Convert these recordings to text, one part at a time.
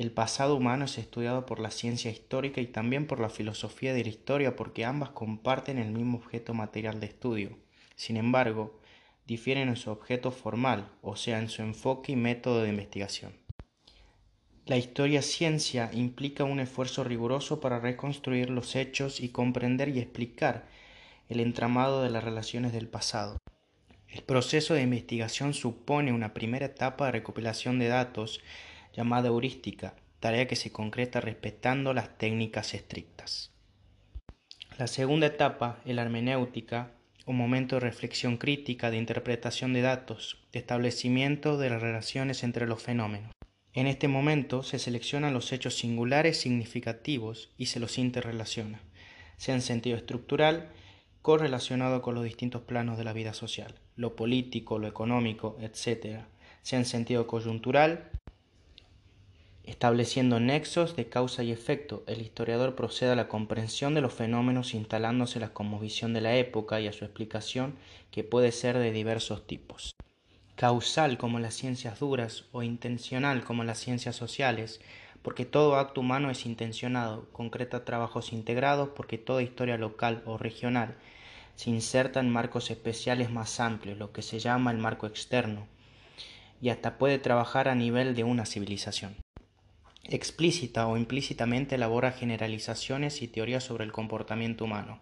El pasado humano es estudiado por la ciencia histórica y también por la filosofía de la historia porque ambas comparten el mismo objeto material de estudio. Sin embargo, difieren en su objeto formal, o sea, en su enfoque y método de investigación. La historia ciencia implica un esfuerzo riguroso para reconstruir los hechos y comprender y explicar el entramado de las relaciones del pasado. El proceso de investigación supone una primera etapa de recopilación de datos llamada heurística, tarea que se concreta respetando las técnicas estrictas. La segunda etapa, la hermenéutica, un momento de reflexión crítica, de interpretación de datos, de establecimiento de las relaciones entre los fenómenos. En este momento se seleccionan los hechos singulares significativos y se los interrelaciona, sea en sentido estructural, correlacionado con los distintos planos de la vida social, lo político, lo económico, etc., sea en sentido coyuntural, Estableciendo nexos de causa y efecto, el historiador procede a la comprensión de los fenómenos instalándose la cosmovisión de la época y a su explicación que puede ser de diversos tipos. Causal como las ciencias duras o intencional como las ciencias sociales, porque todo acto humano es intencionado, concreta trabajos integrados porque toda historia local o regional se inserta en marcos especiales más amplios, lo que se llama el marco externo, y hasta puede trabajar a nivel de una civilización explícita o implícitamente elabora generalizaciones y teorías sobre el comportamiento humano,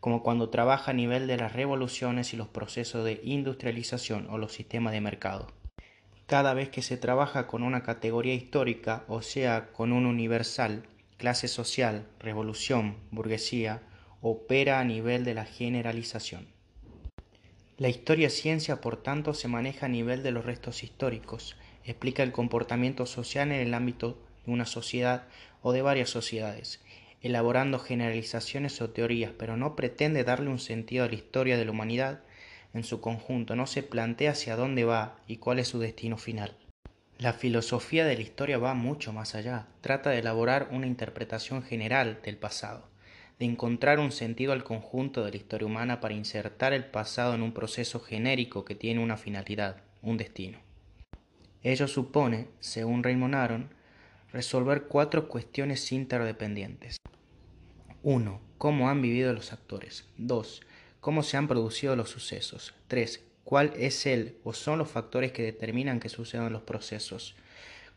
como cuando trabaja a nivel de las revoluciones y los procesos de industrialización o los sistemas de mercado. Cada vez que se trabaja con una categoría histórica, o sea, con un universal, clase social, revolución, burguesía, opera a nivel de la generalización. La historia ciencia, por tanto, se maneja a nivel de los restos históricos, explica el comportamiento social en el ámbito de una sociedad o de varias sociedades, elaborando generalizaciones o teorías, pero no pretende darle un sentido a la historia de la humanidad en su conjunto, no se plantea hacia dónde va y cuál es su destino final. La filosofía de la historia va mucho más allá, trata de elaborar una interpretación general del pasado, de encontrar un sentido al conjunto de la historia humana para insertar el pasado en un proceso genérico que tiene una finalidad, un destino. Ello supone, según Raymond Aron, resolver cuatro cuestiones interdependientes. 1. ¿Cómo han vivido los actores? 2. ¿Cómo se han producido los sucesos? 3. ¿Cuál es el o son los factores que determinan que sucedan los procesos?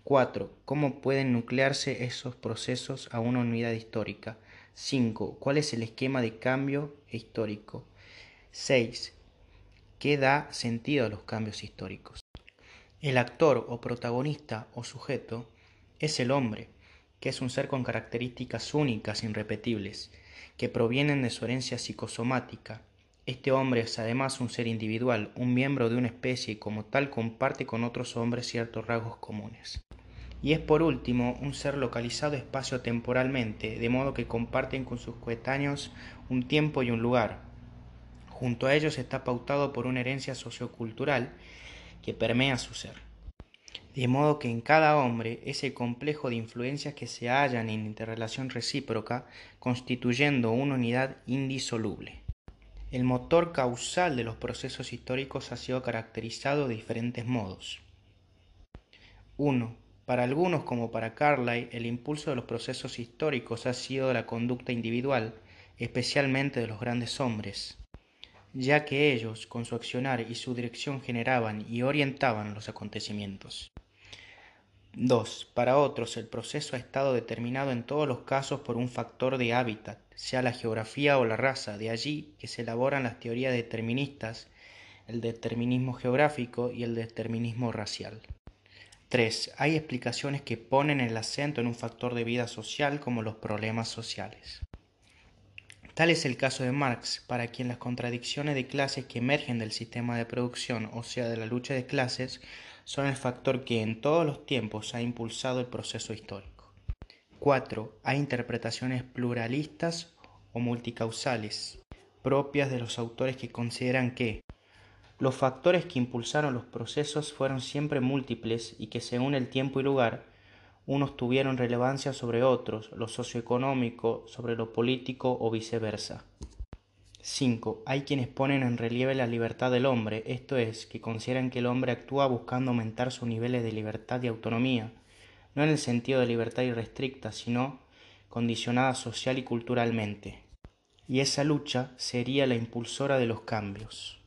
4. ¿Cómo pueden nuclearse esos procesos a una unidad histórica? 5. ¿Cuál es el esquema de cambio histórico? 6. ¿Qué da sentido a los cambios históricos? El actor o protagonista o sujeto es el hombre, que es un ser con características únicas, irrepetibles, que provienen de su herencia psicosomática. Este hombre es además un ser individual, un miembro de una especie y como tal comparte con otros hombres ciertos rasgos comunes. Y es por último un ser localizado espacio-temporalmente, de modo que comparten con sus coetáneos un tiempo y un lugar. Junto a ellos está pautado por una herencia sociocultural que permea su ser. De modo que en cada hombre ese complejo de influencias que se hallan en interrelación recíproca, constituyendo una unidad indisoluble. El motor causal de los procesos históricos ha sido caracterizado de diferentes modos. 1. Para algunos, como para Carlyle, el impulso de los procesos históricos ha sido la conducta individual, especialmente de los grandes hombres ya que ellos con su accionar y su dirección generaban y orientaban los acontecimientos. 2. Para otros, el proceso ha estado determinado en todos los casos por un factor de hábitat, sea la geografía o la raza, de allí que se elaboran las teorías deterministas, el determinismo geográfico y el determinismo racial. 3. Hay explicaciones que ponen el acento en un factor de vida social como los problemas sociales. Tal es el caso de Marx, para quien las contradicciones de clases que emergen del sistema de producción, o sea, de la lucha de clases, son el factor que en todos los tiempos ha impulsado el proceso histórico. 4. Hay interpretaciones pluralistas o multicausales, propias de los autores que consideran que los factores que impulsaron los procesos fueron siempre múltiples y que según el tiempo y lugar unos tuvieron relevancia sobre otros, lo socioeconómico sobre lo político o viceversa. 5. Hay quienes ponen en relieve la libertad del hombre, esto es, que consideran que el hombre actúa buscando aumentar sus niveles de libertad y autonomía, no en el sentido de libertad irrestricta, sino condicionada social y culturalmente. Y esa lucha sería la impulsora de los cambios.